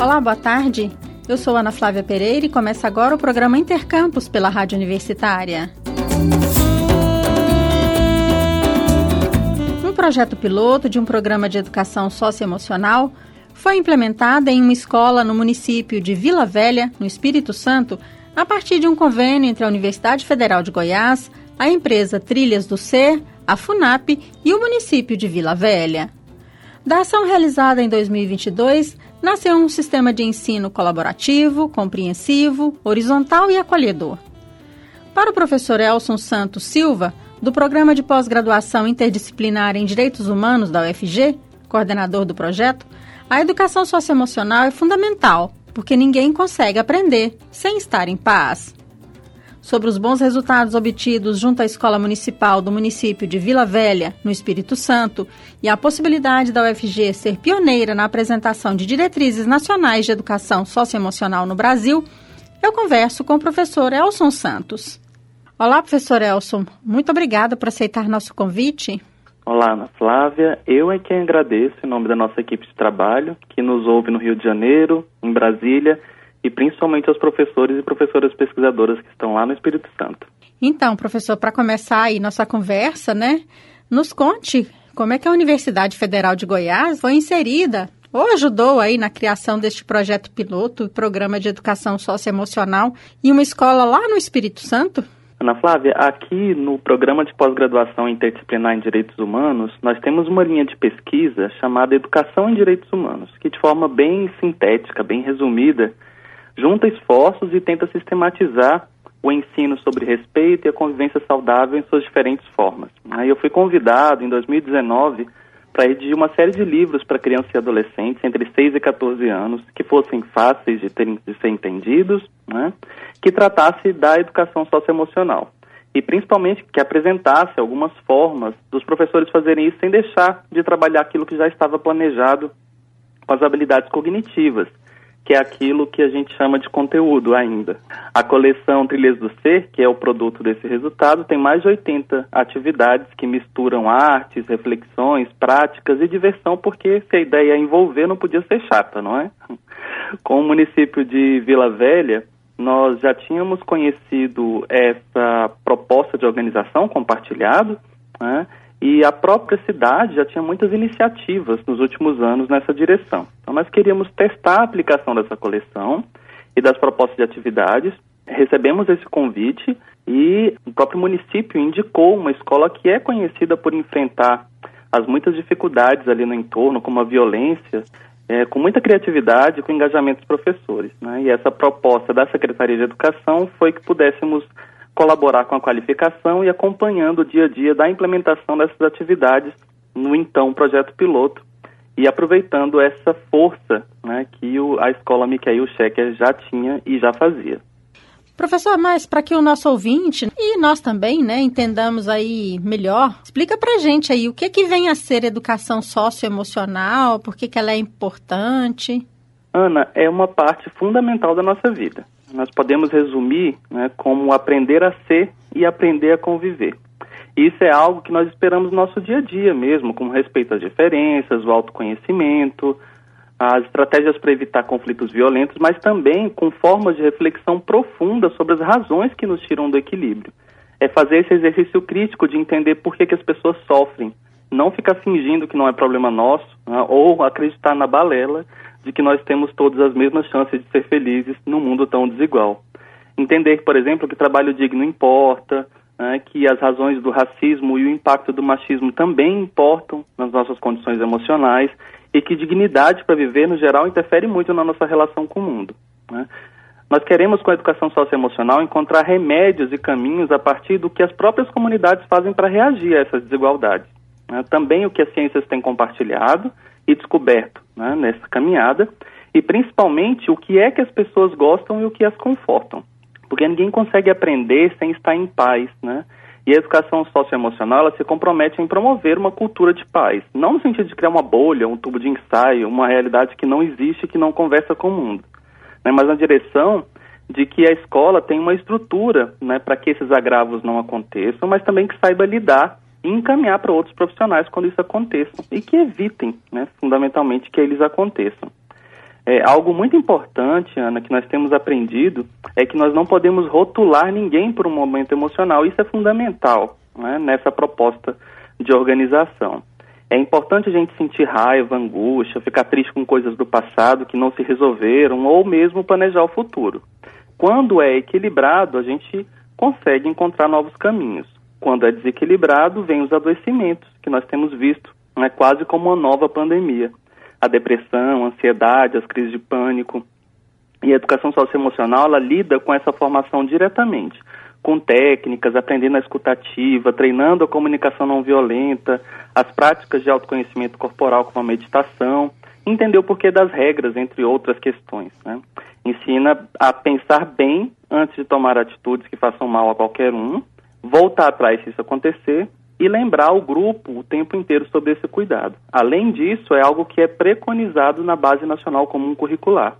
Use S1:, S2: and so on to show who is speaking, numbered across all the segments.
S1: Olá, boa tarde. Eu sou Ana Flávia Pereira e começa agora o programa Intercampus pela Rádio Universitária. Um projeto piloto de um programa de educação socioemocional foi implementado em uma escola no município de Vila Velha, no Espírito Santo, a partir de um convênio entre a Universidade Federal de Goiás, a empresa Trilhas do Ser, a FUNAP e o município de Vila Velha. Da ação realizada em 2022, nasceu um sistema de ensino colaborativo, compreensivo, horizontal e acolhedor. Para o professor Elson Santos Silva, do Programa de Pós-Graduação Interdisciplinar em Direitos Humanos da UFG, coordenador do projeto, a educação socioemocional é fundamental, porque ninguém consegue aprender sem estar em paz sobre os bons resultados obtidos junto à Escola Municipal do município de Vila Velha, no Espírito Santo, e a possibilidade da UFG ser pioneira na apresentação de diretrizes nacionais de educação socioemocional no Brasil, eu converso com o professor Elson Santos. Olá, professor Elson. Muito obrigada por aceitar nosso convite.
S2: Olá, Ana Flávia. Eu é quem agradeço em nome da nossa equipe de trabalho, que nos ouve no Rio de Janeiro, em Brasília e principalmente aos professores e professoras pesquisadoras que estão lá no Espírito Santo.
S1: Então, professor, para começar aí nossa conversa, né, nos conte como é que a Universidade Federal de Goiás foi inserida ou ajudou aí na criação deste projeto piloto, programa de educação socioemocional em uma escola lá no Espírito Santo?
S2: Ana Flávia, aqui no programa de pós-graduação interdisciplinar em Direitos Humanos, nós temos uma linha de pesquisa chamada Educação em Direitos Humanos, que de forma bem sintética, bem resumida, junta esforços e tenta sistematizar o ensino sobre respeito e a convivência saudável em suas diferentes formas. Aí eu fui convidado em 2019 para redigir uma série de livros para crianças e adolescentes entre 6 e 14 anos que fossem fáceis de, ter, de ser entendidos, né, que tratasse da educação socioemocional e principalmente que apresentasse algumas formas dos professores fazerem isso sem deixar de trabalhar aquilo que já estava planejado com as habilidades cognitivas que é aquilo que a gente chama de conteúdo ainda. A coleção Trilhas do Ser, que é o produto desse resultado, tem mais de 80 atividades que misturam artes, reflexões, práticas e diversão, porque se a ideia é envolver, não podia ser chata, não é? Com o município de Vila Velha, nós já tínhamos conhecido essa proposta de organização compartilhado, né? E a própria cidade já tinha muitas iniciativas nos últimos anos nessa direção. Então, nós queríamos testar a aplicação dessa coleção e das propostas de atividades. Recebemos esse convite e o próprio município indicou uma escola que é conhecida por enfrentar as muitas dificuldades ali no entorno, como a violência, é, com muita criatividade, com engajamento dos professores. Né? E essa proposta da Secretaria de Educação foi que pudéssemos colaborar com a qualificação e acompanhando o dia a dia da implementação dessas atividades no então projeto piloto e aproveitando essa força né, que o, a escola Michael Schecker já tinha e já fazia.
S1: Professor, mas para que o nosso ouvinte e nós também, né, entendamos aí melhor, explica para gente aí o que que vem a ser educação socioemocional, por que que ela é importante?
S2: Ana, é uma parte fundamental da nossa vida nós podemos resumir né, como aprender a ser e aprender a conviver. Isso é algo que nós esperamos no nosso dia a dia mesmo, com respeito às diferenças, o autoconhecimento, as estratégias para evitar conflitos violentos, mas também com formas de reflexão profunda sobre as razões que nos tiram do equilíbrio. É fazer esse exercício crítico de entender por que, que as pessoas sofrem, não ficar fingindo que não é problema nosso, né, ou acreditar na balela de que nós temos todas as mesmas chances de ser felizes num mundo tão desigual. Entender, por exemplo, que trabalho digno importa, né, que as razões do racismo e o impacto do machismo também importam nas nossas condições emocionais e que dignidade para viver, no geral, interfere muito na nossa relação com o mundo. Né. Nós queremos, com a educação socioemocional, encontrar remédios e caminhos a partir do que as próprias comunidades fazem para reagir a essas desigualdades. Né. Também o que as ciências têm compartilhado e descoberto né, nessa caminhada, e principalmente o que é que as pessoas gostam e o que as confortam. Porque ninguém consegue aprender sem estar em paz, né? E a educação socioemocional, ela se compromete em promover uma cultura de paz. Não no sentido de criar uma bolha, um tubo de ensaio, uma realidade que não existe, que não conversa com o mundo. Né? Mas na direção de que a escola tem uma estrutura né, para que esses agravos não aconteçam, mas também que saiba lidar e encaminhar para outros profissionais quando isso aconteça e que evitem, né, fundamentalmente, que eles aconteçam. É, algo muito importante, Ana, que nós temos aprendido é que nós não podemos rotular ninguém por um momento emocional. Isso é fundamental né, nessa proposta de organização. É importante a gente sentir raiva, angústia, ficar triste com coisas do passado que não se resolveram ou mesmo planejar o futuro. Quando é equilibrado, a gente consegue encontrar novos caminhos. Quando é desequilibrado, vem os adoecimentos que nós temos visto, né, quase como uma nova pandemia. A depressão, a ansiedade, as crises de pânico. E a educação socioemocional, ela lida com essa formação diretamente com técnicas, aprendendo a escutativa, treinando a comunicação não violenta, as práticas de autoconhecimento corporal como a meditação, entender o porquê das regras, entre outras questões. Né? Ensina a pensar bem antes de tomar atitudes que façam mal a qualquer um, voltar atrás se isso acontecer e lembrar o grupo o tempo inteiro sobre esse cuidado. Além disso, é algo que é preconizado na Base Nacional Comum Curricular,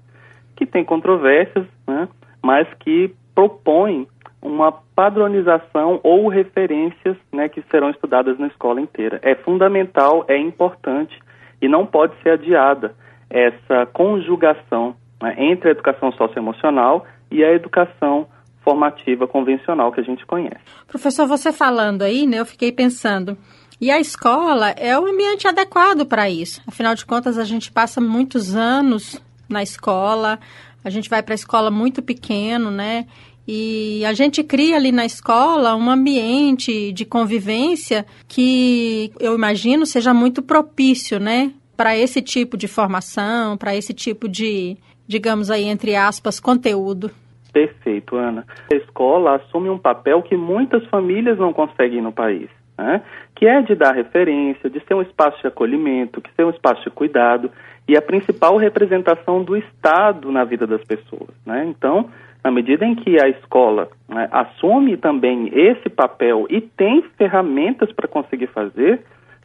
S2: que tem controvérsias, né, mas que propõe uma padronização ou referências né, que serão estudadas na escola inteira. É fundamental, é importante e não pode ser adiada essa conjugação né, entre a educação socioemocional e a educação formativa convencional que a gente conhece.
S1: Professor, você falando aí, né, eu fiquei pensando, e a escola é o ambiente adequado para isso. Afinal de contas, a gente passa muitos anos na escola, a gente vai para a escola muito pequeno, né? E a gente cria ali na escola um ambiente de convivência que eu imagino seja muito propício, né, para esse tipo de formação, para esse tipo de, digamos aí, entre aspas, conteúdo.
S2: Perfeito, Ana. A escola assume um papel que muitas famílias não conseguem no país, né? que é de dar referência, de ser um espaço de acolhimento, que ser um espaço de cuidado e a principal representação do Estado na vida das pessoas. Né? Então, na medida em que a escola né, assume também esse papel e tem ferramentas para conseguir fazer,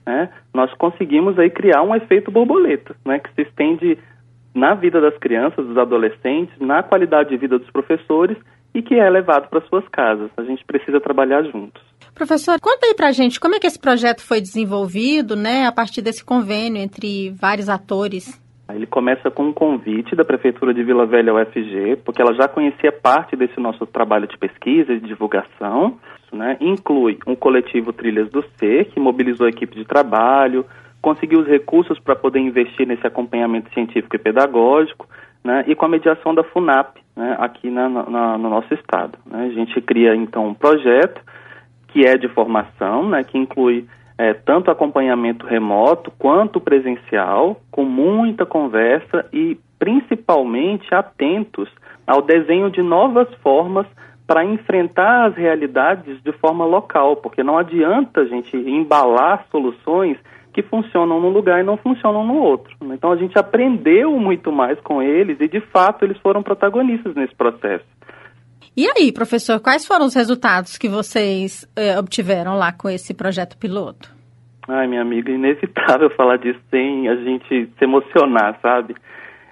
S2: né, nós conseguimos aí criar um efeito borboleta, né, que se estende na vida das crianças, dos adolescentes, na qualidade de vida dos professores e que é levado para suas casas. A gente precisa trabalhar juntos.
S1: Professor, conta aí pra gente como é que esse projeto foi desenvolvido, né, a partir desse convênio entre vários atores
S2: ele começa com um convite da Prefeitura de Vila Velha UFG, porque ela já conhecia parte desse nosso trabalho de pesquisa e de divulgação. Né? Inclui um coletivo Trilhas do Ser, que mobilizou a equipe de trabalho, conseguiu os recursos para poder investir nesse acompanhamento científico e pedagógico, né? e com a mediação da FUNAP, né? aqui na, na, no nosso estado. Né? A gente cria, então, um projeto que é de formação, né? que inclui é, tanto acompanhamento remoto quanto presencial, com muita conversa e principalmente atentos ao desenho de novas formas para enfrentar as realidades de forma local, porque não adianta a gente embalar soluções que funcionam num lugar e não funcionam no outro. Então a gente aprendeu muito mais com eles e de fato eles foram protagonistas nesse processo.
S1: E aí, professor, quais foram os resultados que vocês eh, obtiveram lá com esse projeto piloto?
S2: Ai, minha amiga, inevitável falar disso sem a gente se emocionar, sabe?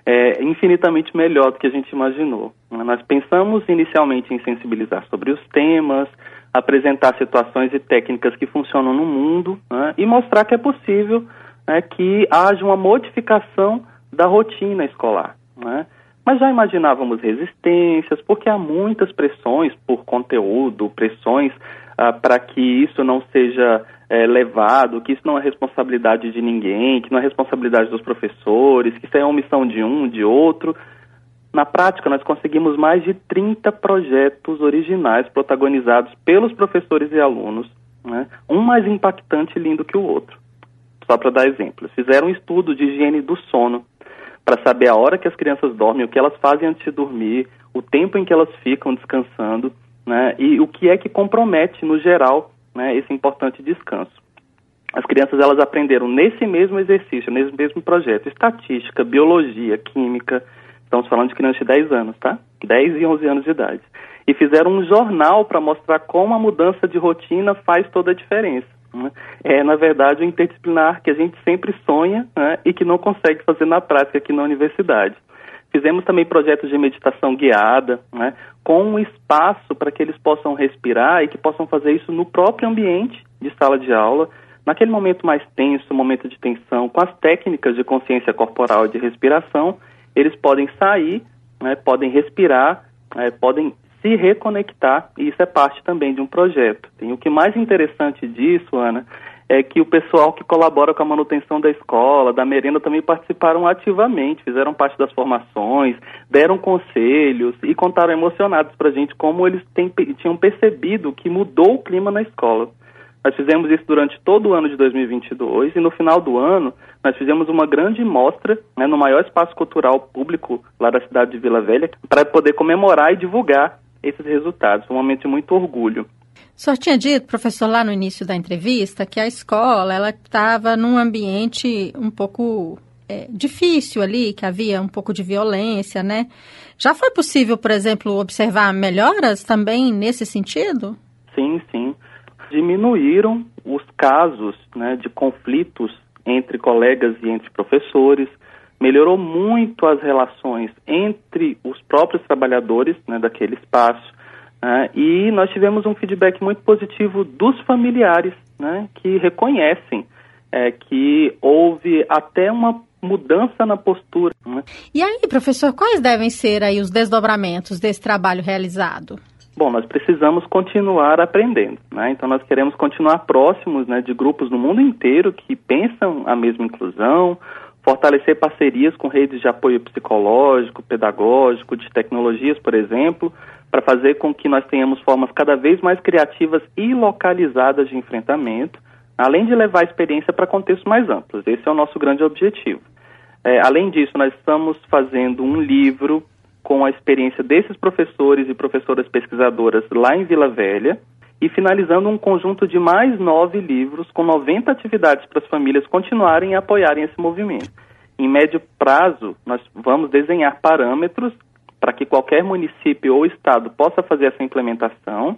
S2: É infinitamente melhor do que a gente imaginou. Nós pensamos inicialmente em sensibilizar sobre os temas, apresentar situações e técnicas que funcionam no mundo né, e mostrar que é possível né, que haja uma modificação da rotina escolar. Né? Mas já imaginávamos resistências, porque há muitas pressões por conteúdo, pressões ah, para que isso não seja é, levado, que isso não é responsabilidade de ninguém, que não é responsabilidade dos professores, que isso é omissão de um, de outro. Na prática, nós conseguimos mais de 30 projetos originais protagonizados pelos professores e alunos, né? um mais impactante e lindo que o outro. Só para dar exemplos. Fizeram um estudo de higiene do sono para saber a hora que as crianças dormem, o que elas fazem antes de dormir, o tempo em que elas ficam descansando, né, e o que é que compromete, no geral, né, esse importante descanso. As crianças elas aprenderam nesse mesmo exercício, nesse mesmo projeto, estatística, biologia, química, estamos falando de crianças de 10 anos, tá? 10 e 11 anos de idade. E fizeram um jornal para mostrar como a mudança de rotina faz toda a diferença. Né? É, na verdade, o interdisciplinar que a gente sempre sonha né, e que não consegue fazer na prática aqui na universidade. Fizemos também projetos de meditação guiada, né, com um espaço para que eles possam respirar e que possam fazer isso no próprio ambiente de sala de aula, naquele momento mais tenso, momento de tensão, com as técnicas de consciência corporal e de respiração, eles podem sair, né, podem respirar, é, podem se reconectar, e isso é parte também de um projeto. Tem o que mais interessante disso, Ana, é que o pessoal que colabora com a manutenção da escola, da merenda, também participaram ativamente, fizeram parte das formações, deram conselhos e contaram emocionados para a gente como eles têm, tinham percebido que mudou o clima na escola. Nós fizemos isso durante todo o ano de 2022 e no final do ano nós fizemos uma grande mostra né, no maior espaço cultural público lá da cidade de Vila Velha para poder comemorar e divulgar esses resultados. Foi um momento de muito orgulho.
S1: O senhor tinha dito, professor, lá no início da entrevista, que a escola ela estava num ambiente um pouco é, difícil ali, que havia um pouco de violência, né? Já foi possível, por exemplo, observar melhoras também nesse sentido?
S2: Sim, sim. Diminuíram os casos né, de conflitos entre colegas e entre professores, melhorou muito as relações entre os próprios trabalhadores né, daquele espaço né, e nós tivemos um feedback muito positivo dos familiares né, que reconhecem é, que houve até uma mudança na postura. Né.
S1: E aí, professor, quais devem ser aí os desdobramentos desse trabalho realizado?
S2: Bom, nós precisamos continuar aprendendo, né? Então nós queremos continuar próximos, né, de grupos no mundo inteiro que pensam a mesma inclusão, fortalecer parcerias com redes de apoio psicológico, pedagógico, de tecnologias, por exemplo, para fazer com que nós tenhamos formas cada vez mais criativas e localizadas de enfrentamento, além de levar a experiência para contextos mais amplos. Esse é o nosso grande objetivo. É, além disso, nós estamos fazendo um livro com a experiência desses professores e professoras pesquisadoras lá em Vila Velha, e finalizando um conjunto de mais nove livros com 90 atividades para as famílias continuarem e apoiarem esse movimento. Em médio prazo, nós vamos desenhar parâmetros para que qualquer município ou estado possa fazer essa implementação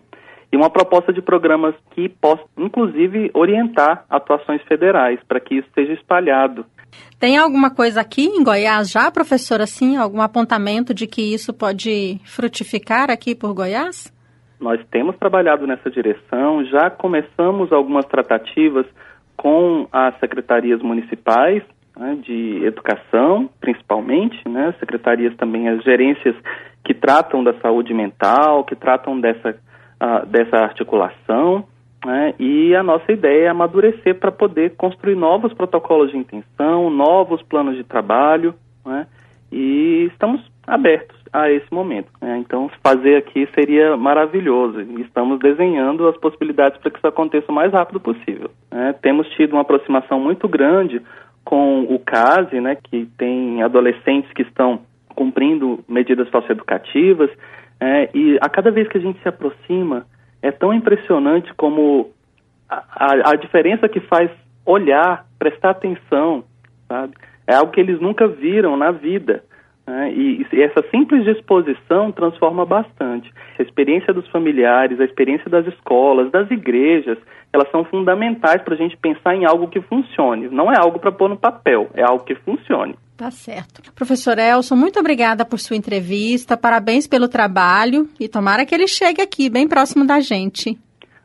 S2: e uma proposta de programas que possa, inclusive, orientar atuações federais para que isso seja espalhado.
S1: Tem alguma coisa aqui em Goiás já, professor, assim, algum apontamento de que isso pode frutificar aqui por Goiás?
S2: Nós temos trabalhado nessa direção, já começamos algumas tratativas com as secretarias municipais né, de educação, principalmente, né, secretarias também, as gerências que tratam da saúde mental, que tratam dessa, uh, dessa articulação, né, e a nossa ideia é amadurecer para poder construir novos protocolos de intenção, novos planos de trabalho, né, e estamos abertos a esse momento. Né? Então, fazer aqui seria maravilhoso. Estamos desenhando as possibilidades para que isso aconteça o mais rápido possível. Né? Temos tido uma aproximação muito grande com o CASE, né, que tem adolescentes que estão cumprindo medidas socioeducativas, é, e a cada vez que a gente se aproxima, é tão impressionante como a, a, a diferença que faz olhar, prestar atenção, sabe? É algo que eles nunca viram na vida. Né? E, e, essa simples disposição transforma bastante. A experiência dos familiares, a experiência das escolas, das igrejas, elas são fundamentais para a gente pensar em algo que funcione. Não é algo para pôr no papel, é algo que funcione.
S1: Tá certo. Professor Elson, muito obrigada por sua entrevista, parabéns pelo trabalho e tomara que ele chegue aqui, bem próximo da gente.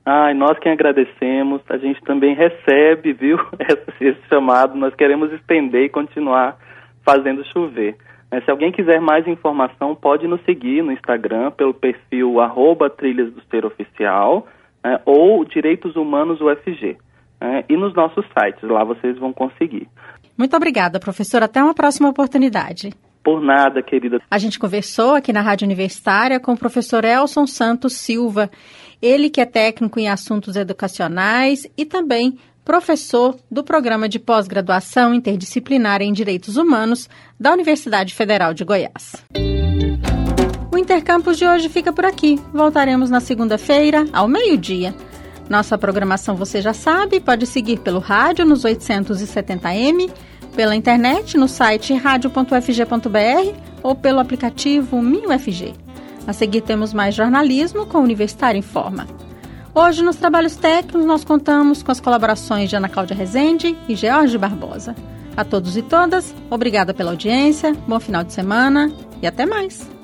S2: Ai, nós quem agradecemos, a gente também recebe, viu, esse chamado, nós queremos estender e continuar fazendo chover. É, se alguém quiser mais informação, pode nos seguir no Instagram pelo perfil arroba Trilhas do Ser Oficial é, ou Direitos Humanos UFG. É, e nos nossos sites, lá vocês vão conseguir.
S1: Muito obrigada, professor. Até uma próxima oportunidade.
S2: Por nada, querida.
S1: A gente conversou aqui na Rádio Universitária com o professor Elson Santos Silva, ele que é técnico em assuntos educacionais e também professor do Programa de Pós-Graduação Interdisciplinar em Direitos Humanos da Universidade Federal de Goiás. O Intercampus de hoje fica por aqui. Voltaremos na segunda-feira, ao meio-dia. Nossa programação você já sabe, pode seguir pelo rádio nos 870m, pela internet no site radio.fg.br ou pelo aplicativo MinUFG. A seguir temos mais jornalismo com o Universitário em Forma. Hoje, nos trabalhos técnicos, nós contamos com as colaborações de Ana Cláudia Rezende e George Barbosa. A todos e todas, obrigada pela audiência, bom final de semana e até mais!